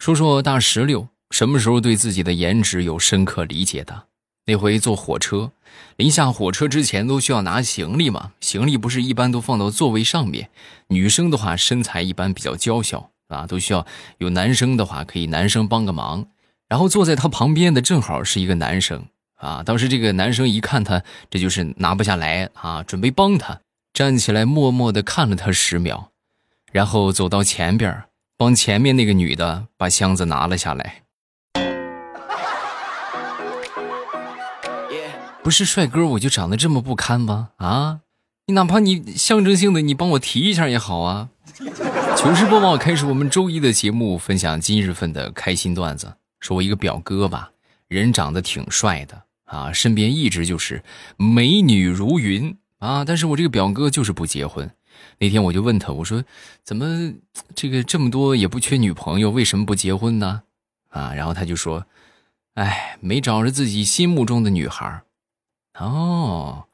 说说大石榴什么时候对自己的颜值有深刻理解的？那回坐火车，临下火车之前都需要拿行李嘛，行李不是一般都放到座位上面。女生的话身材一般比较娇小啊，都需要有男生的话可以男生帮个忙。然后坐在他旁边的正好是一个男生啊，当时这个男生一看他这就是拿不下来啊，准备帮他站起来，默默的看了他十秒，然后走到前边。帮前面那个女的把箱子拿了下来。不是帅哥，我就长得这么不堪吗？啊，你哪怕你象征性的你帮我提一下也好啊。糗事播报开始，我们周一的节目分享今日份的开心段子。说我一个表哥吧，人长得挺帅的啊，身边一直就是美女如云啊，但是我这个表哥就是不结婚。那天我就问他，我说：“怎么这个这么多也不缺女朋友，为什么不结婚呢？”啊，然后他就说：“哎，没找着自己心目中的女孩哦，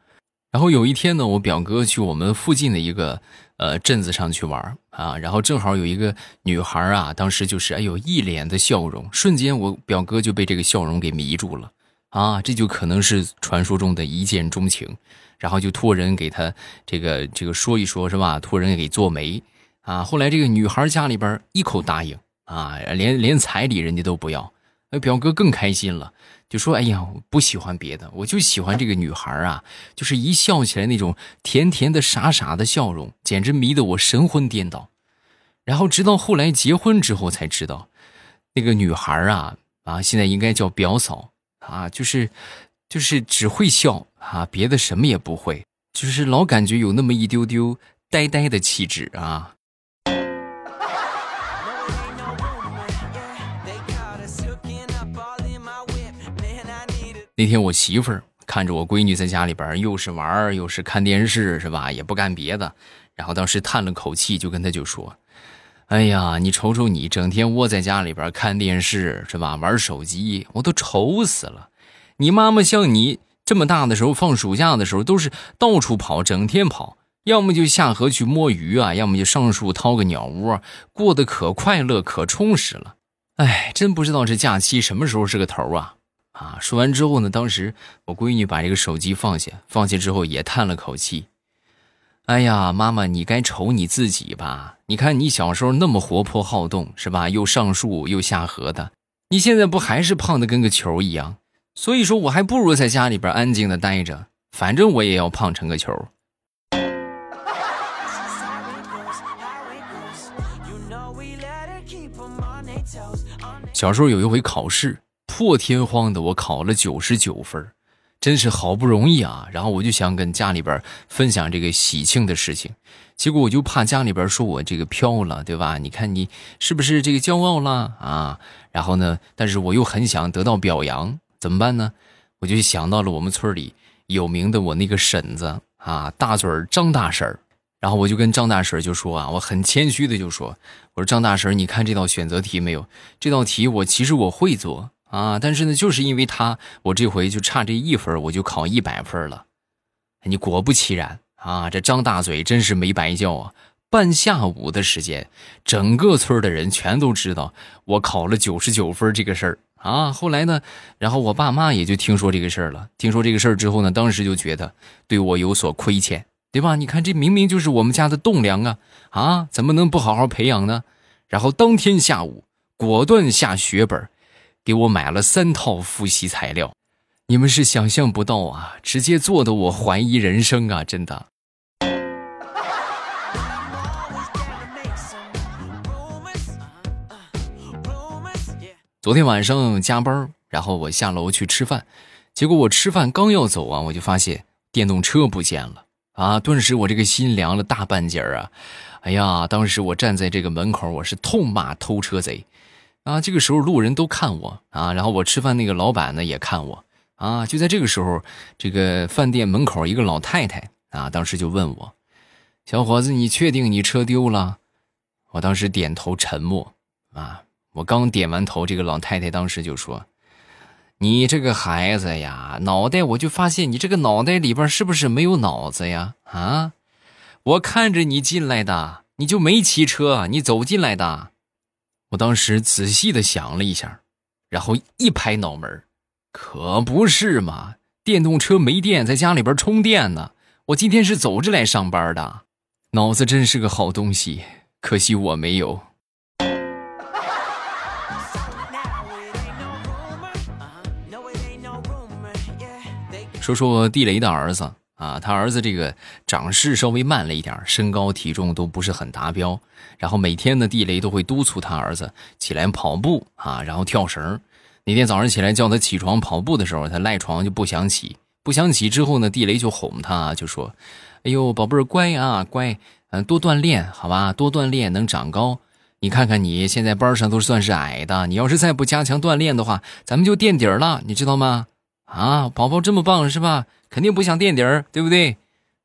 然后有一天呢，我表哥去我们附近的一个呃镇子上去玩啊，然后正好有一个女孩啊，当时就是哎呦一脸的笑容，瞬间我表哥就被这个笑容给迷住了啊，这就可能是传说中的一见钟情。然后就托人给他这个这个说一说，是吧？托人给做媒，啊，后来这个女孩家里边一口答应，啊，连连彩礼人家都不要，那表哥更开心了，就说：“哎呀，不喜欢别的，我就喜欢这个女孩啊，就是一笑起来那种甜甜的、傻傻的笑容，简直迷得我神魂颠倒。”然后直到后来结婚之后才知道，那个女孩啊啊，现在应该叫表嫂啊，就是。就是只会笑啊，别的什么也不会，就是老感觉有那么一丢丢呆呆的气质啊。那天我媳妇儿看着我闺女在家里边又是玩又是看电视，是吧？也不干别的，然后当时叹了口气，就跟她就说：“哎呀，你瞅瞅你，整天窝在家里边看电视，是吧？玩手机，我都愁死了。”你妈妈像你这么大的时候，放暑假的时候都是到处跑，整天跑，要么就下河去摸鱼啊，要么就上树掏个鸟窝，过得可快乐可充实了。哎，真不知道这假期什么时候是个头啊！啊，说完之后呢，当时我闺女把这个手机放下，放下之后也叹了口气。哎呀，妈妈，你该瞅你自己吧？你看你小时候那么活泼好动，是吧？又上树又下河的，你现在不还是胖的跟个球一样？所以说，我还不如在家里边安静的待着，反正我也要胖成个球。小时候有一回考试，破天荒的我考了九十九分，真是好不容易啊！然后我就想跟家里边分享这个喜庆的事情，结果我就怕家里边说我这个飘了，对吧？你看你是不是这个骄傲了啊？然后呢，但是我又很想得到表扬。怎么办呢？我就想到了我们村里有名的我那个婶子啊，大嘴张大婶。然后我就跟张大婶就说啊，我很谦虚的就说，我说张大婶，你看这道选择题没有？这道题我其实我会做啊，但是呢，就是因为他，我这回就差这一分，我就考一百分了。你果不其然啊，这张大嘴真是没白叫啊！半下午的时间，整个村的人全都知道我考了九十九分这个事儿。啊，后来呢？然后我爸妈也就听说这个事儿了。听说这个事儿之后呢，当时就觉得对我有所亏欠，对吧？你看，这明明就是我们家的栋梁啊！啊，怎么能不好好培养呢？然后当天下午，果断下血本，给我买了三套复习材料。你们是想象不到啊，直接做的我怀疑人生啊！真的。昨天晚上加班，然后我下楼去吃饭，结果我吃饭刚要走啊，我就发现电动车不见了啊！顿时我这个心凉了大半截儿啊！哎呀，当时我站在这个门口，我是痛骂偷车贼啊！这个时候路人都看我啊，然后我吃饭那个老板呢也看我啊！就在这个时候，这个饭店门口一个老太太啊，当时就问我：“小伙子，你确定你车丢了？”我当时点头沉默啊。我刚点完头，这个老太太当时就说：“你这个孩子呀，脑袋我就发现你这个脑袋里边是不是没有脑子呀？啊，我看着你进来的，你就没骑车，你走进来的。”我当时仔细的想了一下，然后一拍脑门可不是嘛，电动车没电，在家里边充电呢。我今天是走着来上班的，脑子真是个好东西，可惜我没有。说说地雷的儿子啊，他儿子这个长势稍微慢了一点，身高体重都不是很达标。然后每天呢，地雷都会督促他儿子起来跑步啊，然后跳绳。那天早上起来叫他起床跑步的时候，他赖床就不想起。不想起之后呢，地雷就哄他，就说：“哎呦，宝贝儿乖啊，乖，嗯，多锻炼好吧，多锻炼能长高。你看看你现在班上都算是矮的，你要是再不加强锻炼的话，咱们就垫底儿了，你知道吗？”啊，宝宝这么棒是吧？肯定不想垫底儿，对不对？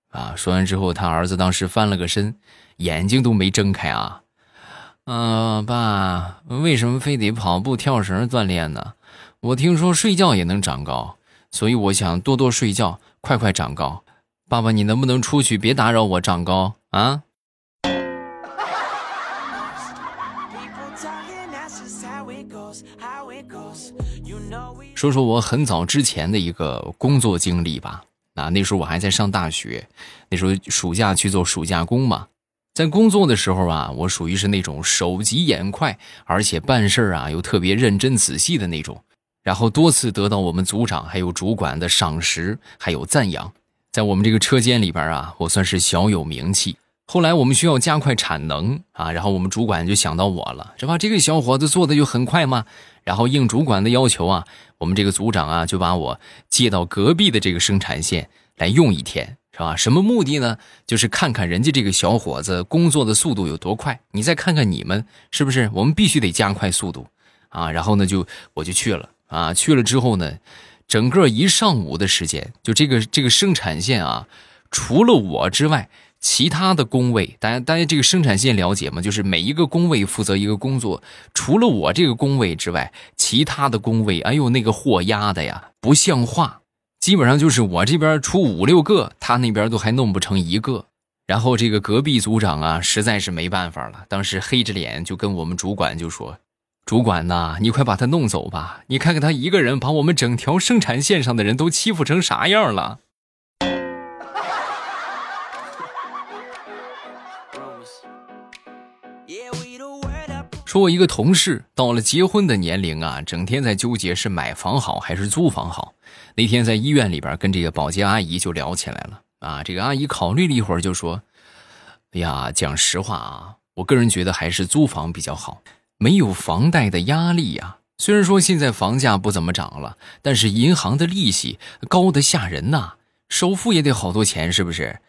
啊，说完之后，他儿子当时翻了个身，眼睛都没睁开啊。啊，爸，为什么非得跑步、跳绳锻炼呢？我听说睡觉也能长高，所以我想多多睡觉，快快长高。爸爸，你能不能出去，别打扰我长高啊？说说我很早之前的一个工作经历吧。啊，那时候我还在上大学，那时候暑假去做暑假工嘛。在工作的时候啊，我属于是那种手疾眼快，而且办事啊又特别认真仔细的那种。然后多次得到我们组长还有主管的赏识，还有赞扬。在我们这个车间里边啊，我算是小有名气。后来我们需要加快产能啊，然后我们主管就想到我了，是吧？这个小伙子做的就很快嘛。然后应主管的要求啊，我们这个组长啊就把我接到隔壁的这个生产线来用一天，是吧？什么目的呢？就是看看人家这个小伙子工作的速度有多快，你再看看你们是不是？我们必须得加快速度啊！然后呢，就我就去了啊。去了之后呢，整个一上午的时间，就这个这个生产线啊，除了我之外。其他的工位，大家大家这个生产线了解吗？就是每一个工位负责一个工作，除了我这个工位之外，其他的工位，哎呦，那个货压的呀，不像话！基本上就是我这边出五六个，他那边都还弄不成一个。然后这个隔壁组长啊，实在是没办法了，当时黑着脸就跟我们主管就说：“主管呐，你快把他弄走吧！你看看他一个人把我们整条生产线上的人都欺负成啥样了。”说我一个同事到了结婚的年龄啊，整天在纠结是买房好还是租房好。那天在医院里边跟这个保洁阿姨就聊起来了啊。这个阿姨考虑了一会儿就说：“哎呀，讲实话啊，我个人觉得还是租房比较好，没有房贷的压力呀。虽然说现在房价不怎么涨了，但是银行的利息高的吓人呐，首付也得好多钱，是不是？”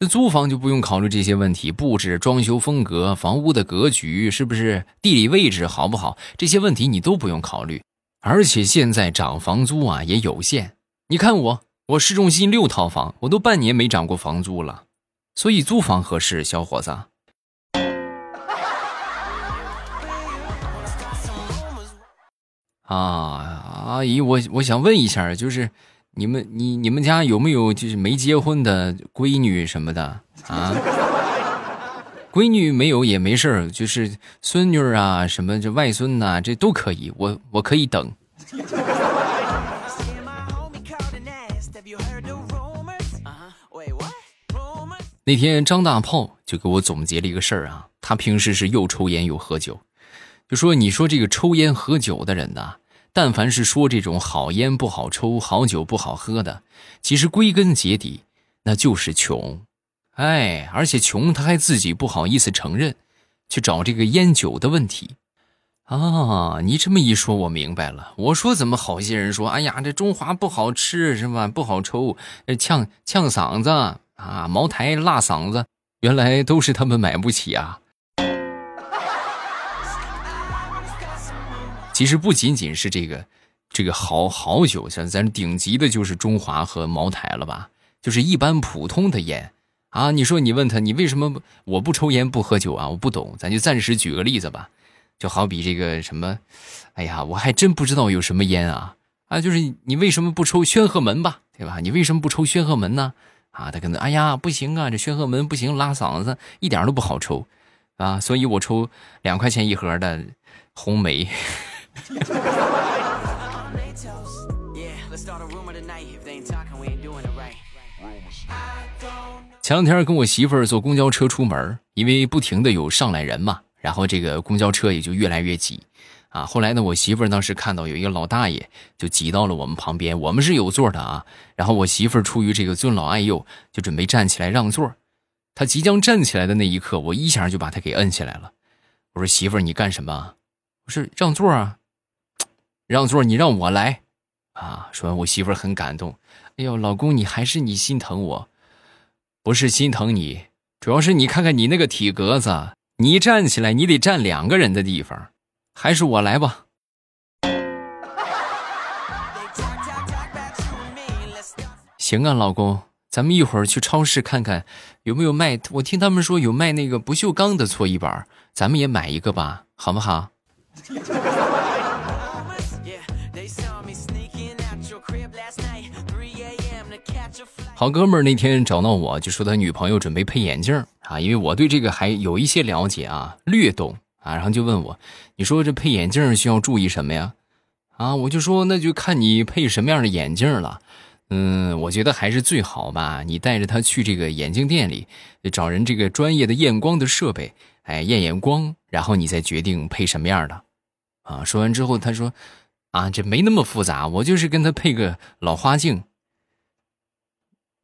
那租房就不用考虑这些问题，布置、装修风格、房屋的格局是不是、地理位置好不好，这些问题你都不用考虑。而且现在涨房租啊也有限，你看我，我市中心六套房，我都半年没涨过房租了，所以租房合适，小伙子。啊，阿姨，我我想问一下，就是。你们你你们家有没有就是没结婚的闺女什么的啊？闺女没有也没事儿，就是孙女啊什么这外孙呐，这都可以，我我可以等。那天张大炮就给我总结了一个事儿啊，他平时是又抽烟又喝酒，就说你说这个抽烟喝酒的人呐。但凡是说这种好烟不好抽、好酒不好喝的，其实归根结底那就是穷，哎，而且穷他还自己不好意思承认，去找这个烟酒的问题。啊，你这么一说，我明白了。我说怎么好些人说，哎呀，这中华不好吃是吧？不好抽，呛呛嗓子啊，茅台辣嗓子，原来都是他们买不起啊。其实不仅仅是这个，这个好好酒，像咱顶级的就是中华和茅台了吧？就是一般普通的烟啊。你说你问他，你为什么我不抽烟不喝酒啊？我不懂，咱就暂时举个例子吧。就好比这个什么，哎呀，我还真不知道有什么烟啊啊！就是你为什么不抽宣赫门吧？对吧？你为什么不抽宣赫门呢？啊，他可能哎呀不行啊，这宣赫门不行，拉嗓子，一点都不好抽啊。所以我抽两块钱一盒的。红梅。前两天跟我媳妇儿坐公交车出门，因为不停的有上来人嘛，然后这个公交车也就越来越挤。啊，后来呢，我媳妇儿当时看到有一个老大爷就挤到了我们旁边，我们是有座的啊。然后我媳妇儿出于这个尊老爱幼，就准备站起来让座。他即将站起来的那一刻，我一下就把他给摁下来了。我说：“媳妇儿，你干什么？”我说：“让座啊，让座，你让我来。”啊，说完，我媳妇儿很感动。哎呦，老公，你还是你心疼我，不是心疼你，主要是你看看你那个体格子，你站起来你得站两个人的地方。还是我来吧。行啊，老公，咱们一会儿去超市看看有没有卖。我听他们说有卖那个不锈钢的搓衣板，咱们也买一个吧，好不好？好哥们儿那天找到我，就说他女朋友准备配眼镜啊，因为我对这个还有一些了解啊，略懂。啊，然后就问我，你说这配眼镜需要注意什么呀？啊，我就说那就看你配什么样的眼镜了。嗯，我觉得还是最好吧，你带着他去这个眼镜店里，找人这个专业的验光的设备，哎，验验光，然后你再决定配什么样的。啊，说完之后他说，啊，这没那么复杂，我就是跟他配个老花镜。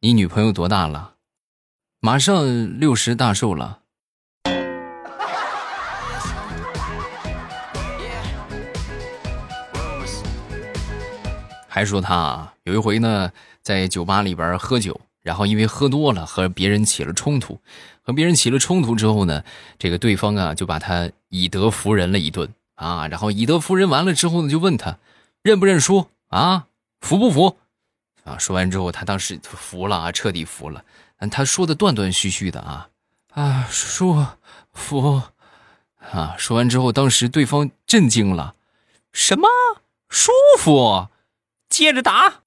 你女朋友多大了？马上六十大寿了。还说他啊，有一回呢，在酒吧里边喝酒，然后因为喝多了和别人起了冲突，和别人起了冲突之后呢，这个对方啊就把他以德服人了一顿啊，然后以德服人完了之后呢，就问他认不认输啊，服不服啊？说完之后，他当时服了啊，彻底服了。他说的断断续续的啊啊，输服啊。说完之后，当时对方震惊了，什么舒服？接着打。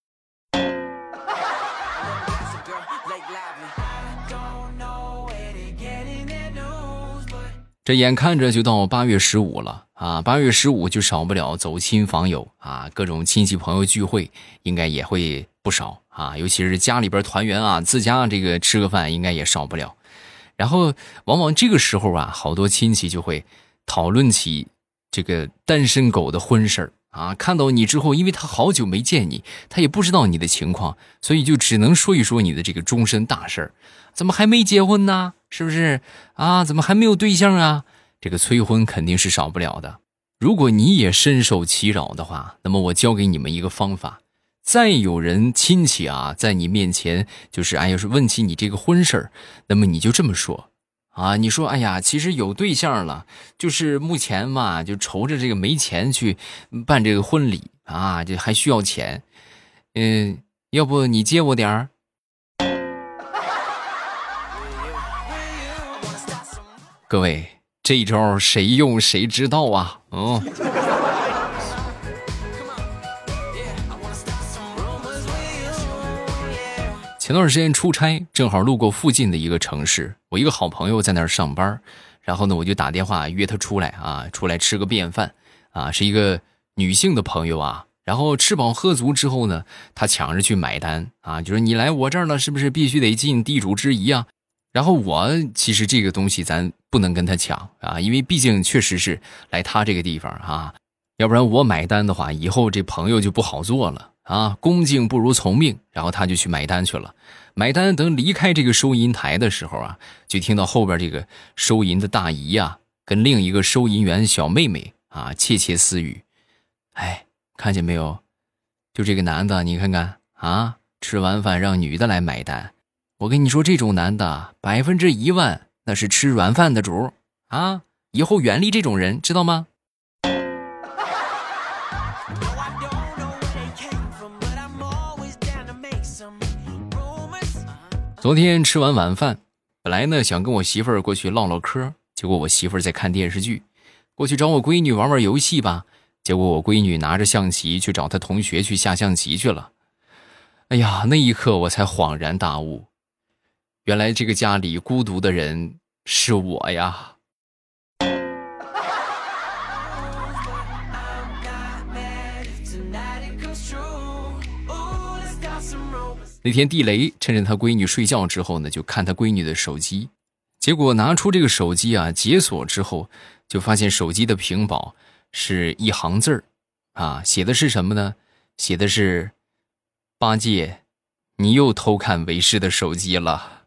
这眼看着就到八月十五了啊！八月十五就少不了走亲访友啊，各种亲戚朋友聚会应该也会不少啊，尤其是家里边团圆啊，自家这个吃个饭应该也少不了。然后往往这个时候啊，好多亲戚就会讨论起这个单身狗的婚事儿。啊，看到你之后，因为他好久没见你，他也不知道你的情况，所以就只能说一说你的这个终身大事儿。怎么还没结婚呢？是不是啊？怎么还没有对象啊？这个催婚肯定是少不了的。如果你也深受其扰的话，那么我教给你们一个方法：再有人亲戚啊在你面前，就是哎，要是问起你这个婚事儿，那么你就这么说。啊，你说，哎呀，其实有对象了，就是目前嘛，就愁着这个没钱去办这个婚礼啊，这还需要钱，嗯，要不你借我点儿？各位，这一招谁用谁知道啊？嗯。前段时间出差，正好路过附近的一个城市，我一个好朋友在那儿上班，然后呢，我就打电话约他出来啊，出来吃个便饭啊，是一个女性的朋友啊。然后吃饱喝足之后呢，他抢着去买单啊，就说你来我这儿了，是不是必须得尽地主之谊啊？然后我其实这个东西咱不能跟他抢啊，因为毕竟确实是来他这个地方啊，要不然我买单的话，以后这朋友就不好做了。啊，恭敬不如从命。然后他就去买单去了。买单等离开这个收银台的时候啊，就听到后边这个收银的大姨呀，跟另一个收银员小妹妹啊窃窃私语。哎，看见没有？就这个男的，你看看啊，吃完饭让女的来买单。我跟你说，这种男的百分之一万那是吃软饭的主啊！以后远离这种人，知道吗？昨天吃完晚饭，本来呢想跟我媳妇儿过去唠唠嗑，结果我媳妇儿在看电视剧，过去找我闺女玩玩游戏吧。结果我闺女拿着象棋去找她同学去下象棋去了。哎呀，那一刻我才恍然大悟，原来这个家里孤独的人是我呀。那天地雷趁着他闺女睡觉之后呢，就看他闺女的手机，结果拿出这个手机啊，解锁之后，就发现手机的屏保是一行字儿，啊，写的是什么呢？写的是八戒，你又偷看为师的手机了。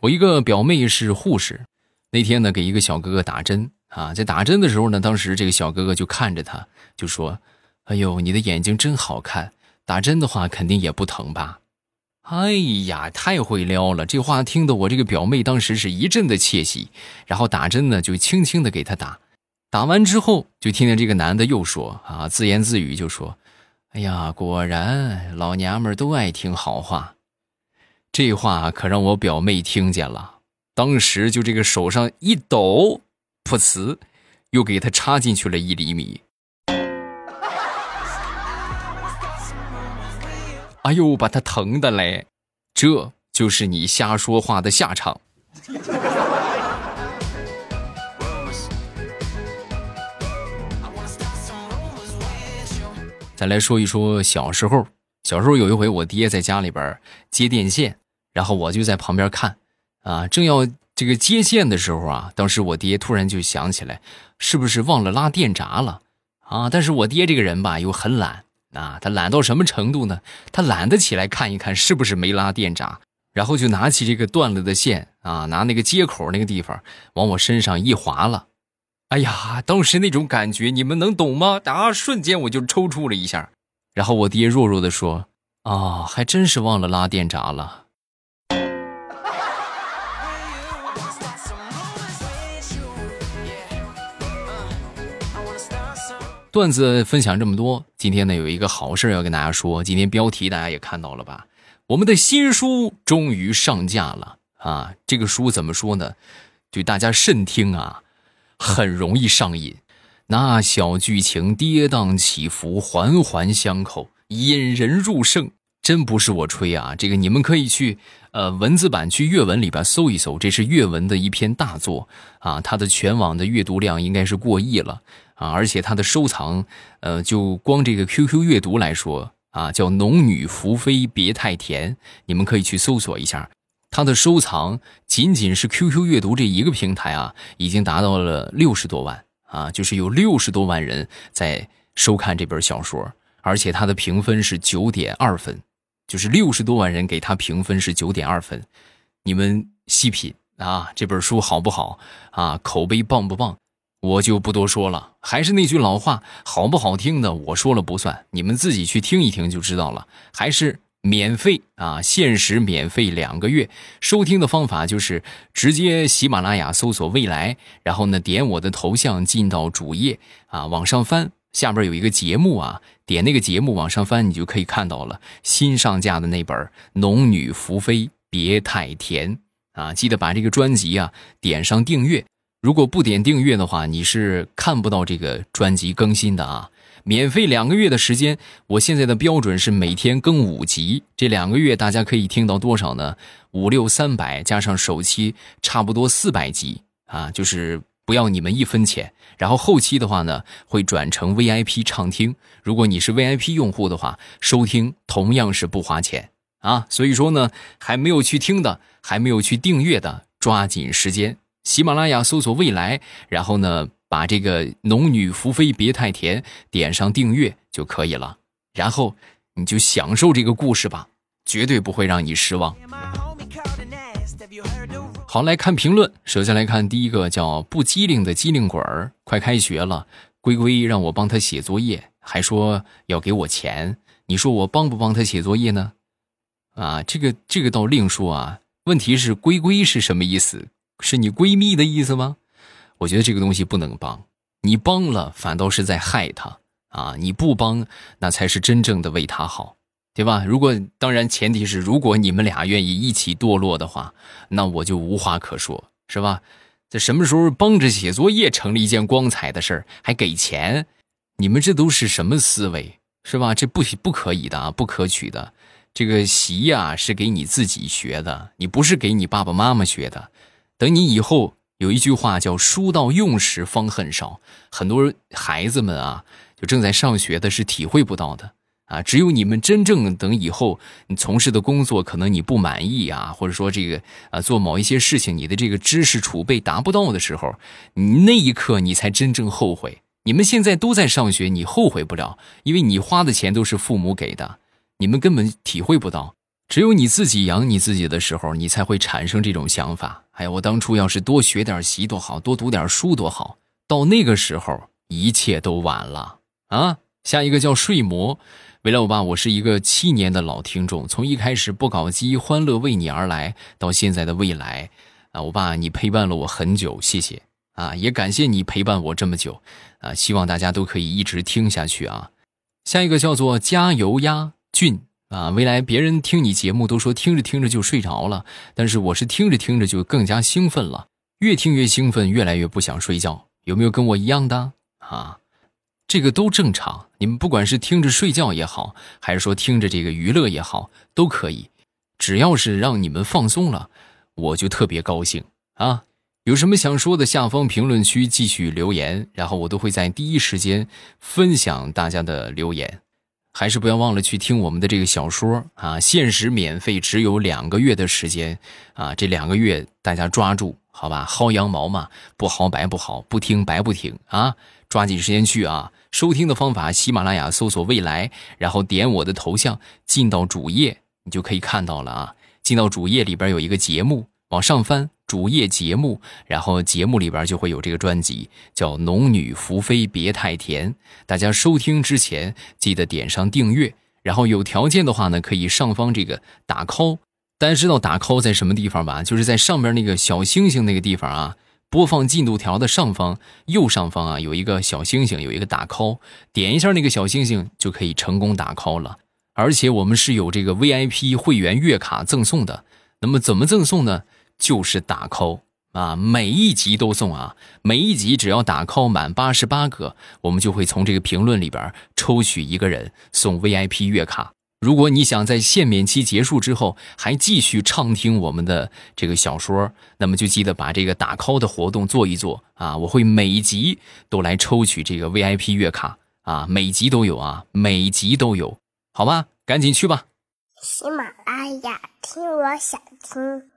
我一个表妹是护士，那天呢给一个小哥哥打针啊，在打针的时候呢，当时这个小哥哥就看着他，就说：“哎呦，你的眼睛真好看，打针的话肯定也不疼吧？”哎呀，太会撩了！这话听得我这个表妹当时是一阵的窃喜，然后打针呢就轻轻的给他打，打完之后就听见这个男的又说啊，自言自语就说：“哎呀，果然老娘们都爱听好话。”这话可让我表妹听见了，当时就这个手上一抖，噗呲，又给他插进去了一厘米。哎呦，把他疼的嘞！这就是你瞎说话的下场。再来说一说小时候，小时候有一回，我爹在家里边接电线。然后我就在旁边看，啊，正要这个接线的时候啊，当时我爹突然就想起来，是不是忘了拉电闸了啊？但是我爹这个人吧，又很懒啊，他懒到什么程度呢？他懒得起来看一看是不是没拉电闸，然后就拿起这个断了的线啊，拿那个接口那个地方往我身上一划了，哎呀，当时那种感觉你们能懂吗？啊，瞬间我就抽搐了一下。然后我爹弱弱的说：“啊，还真是忘了拉电闸了。”段子分享这么多，今天呢有一个好事要跟大家说。今天标题大家也看到了吧？我们的新书终于上架了啊！这个书怎么说呢？就大家慎听啊，很容易上瘾。那小剧情跌宕起伏，环环相扣，引人入胜。真不是我吹啊，这个你们可以去呃文字版去阅文里边搜一搜，这是阅文的一篇大作啊，它的全网的阅读量应该是过亿了啊，而且它的收藏，呃，就光这个 QQ 阅读来说啊，叫“农女福妃别太甜”，你们可以去搜索一下，它的收藏仅仅是 QQ 阅读这一个平台啊，已经达到了六十多万啊，就是有六十多万人在收看这本小说，而且它的评分是九点二分。就是六十多万人给他评分是九点二分，你们细品啊，这本书好不好啊？口碑棒不棒？我就不多说了。还是那句老话，好不好听的我说了不算，你们自己去听一听就知道了。还是免费啊，限时免费两个月。收听的方法就是直接喜马拉雅搜索“未来”，然后呢点我的头像进到主页啊，往上翻。下边有一个节目啊，点那个节目往上翻，你就可以看到了新上架的那本《农女福妃别太甜》啊！记得把这个专辑啊点上订阅。如果不点订阅的话，你是看不到这个专辑更新的啊！免费两个月的时间，我现在的标准是每天更五集，这两个月大家可以听到多少呢？五六三百加上首期，差不多四百集啊，就是。不要你们一分钱，然后后期的话呢，会转成 VIP 畅听。如果你是 VIP 用户的话，收听同样是不花钱啊。所以说呢，还没有去听的，还没有去订阅的，抓紧时间，喜马拉雅搜索“未来”，然后呢，把这个“农女福妃别太甜”点上订阅就可以了。然后你就享受这个故事吧，绝对不会让你失望。好，来看评论。首先来看第一个，叫不机灵的机灵鬼儿。快开学了，龟龟让我帮他写作业，还说要给我钱。你说我帮不帮他写作业呢？啊，这个这个倒另说啊。问题是龟龟是什么意思？是你闺蜜的意思吗？我觉得这个东西不能帮，你帮了反倒是在害他啊！你不帮，那才是真正的为他好。对吧？如果当然，前提是如果你们俩愿意一起堕落的话，那我就无话可说，是吧？这什么时候帮着写作业成了一件光彩的事儿，还给钱？你们这都是什么思维，是吧？这不不可以的啊，不可取的。这个习呀是给你自己学的，你不是给你爸爸妈妈学的。等你以后有一句话叫“书到用时方恨少”，很多孩子们啊，就正在上学的是体会不到的啊。只有你们真正等以后你从事的工作可能你不满意啊，或者说这个啊做某一些事情你的这个知识储备达不到的时候，你那一刻你才真正后悔。你们现在都在上学，你后悔不了，因为你花的钱都是父母给的，你们根本体会不到。只有你自己养你自己的时候，你才会产生这种想法。哎呀，我当初要是多学点习多好，多读点书多好。到那个时候，一切都晚了啊！下一个叫睡魔，未来我爸，我是一个七年的老听众，从一开始不搞基，欢乐为你而来，到现在的未来，啊，我爸你陪伴了我很久，谢谢啊，也感谢你陪伴我这么久，啊，希望大家都可以一直听下去啊。下一个叫做加油鸭俊。啊，未来别人听你节目都说听着听着就睡着了，但是我是听着听着就更加兴奋了，越听越兴奋，越来越不想睡觉。有没有跟我一样的啊？这个都正常。你们不管是听着睡觉也好，还是说听着这个娱乐也好，都可以。只要是让你们放松了，我就特别高兴啊！有什么想说的，下方评论区继续留言，然后我都会在第一时间分享大家的留言。还是不要忘了去听我们的这个小说啊！限时免费，只有两个月的时间啊！这两个月大家抓住，好吧？薅羊毛嘛，不薅白不薅，不听白不听啊！抓紧时间去啊！收听的方法：喜马拉雅搜索“未来”，然后点我的头像进到主页，你就可以看到了啊！进到主页里边有一个节目，往上翻。主页节目，然后节目里边就会有这个专辑，叫《农女福妃别太甜》。大家收听之前记得点上订阅，然后有条件的话呢，可以上方这个打 call。大家知道打 call 在什么地方吧？就是在上面那个小星星那个地方啊，播放进度条的上方右上方啊，有一个小星星，有一个打 call，点一下那个小星星就可以成功打 call 了。而且我们是有这个 VIP 会员月卡赠送的。那么怎么赠送呢？就是打 call 啊，每一集都送啊，每一集只要打 call 满八十八个，我们就会从这个评论里边抽取一个人送 VIP 月卡。如果你想在限免期结束之后还继续畅听我们的这个小说，那么就记得把这个打 call 的活动做一做啊，我会每集都来抽取这个 VIP 月卡啊，每集都有啊，每集都有，好吧，赶紧去吧。喜马拉雅，听我想听。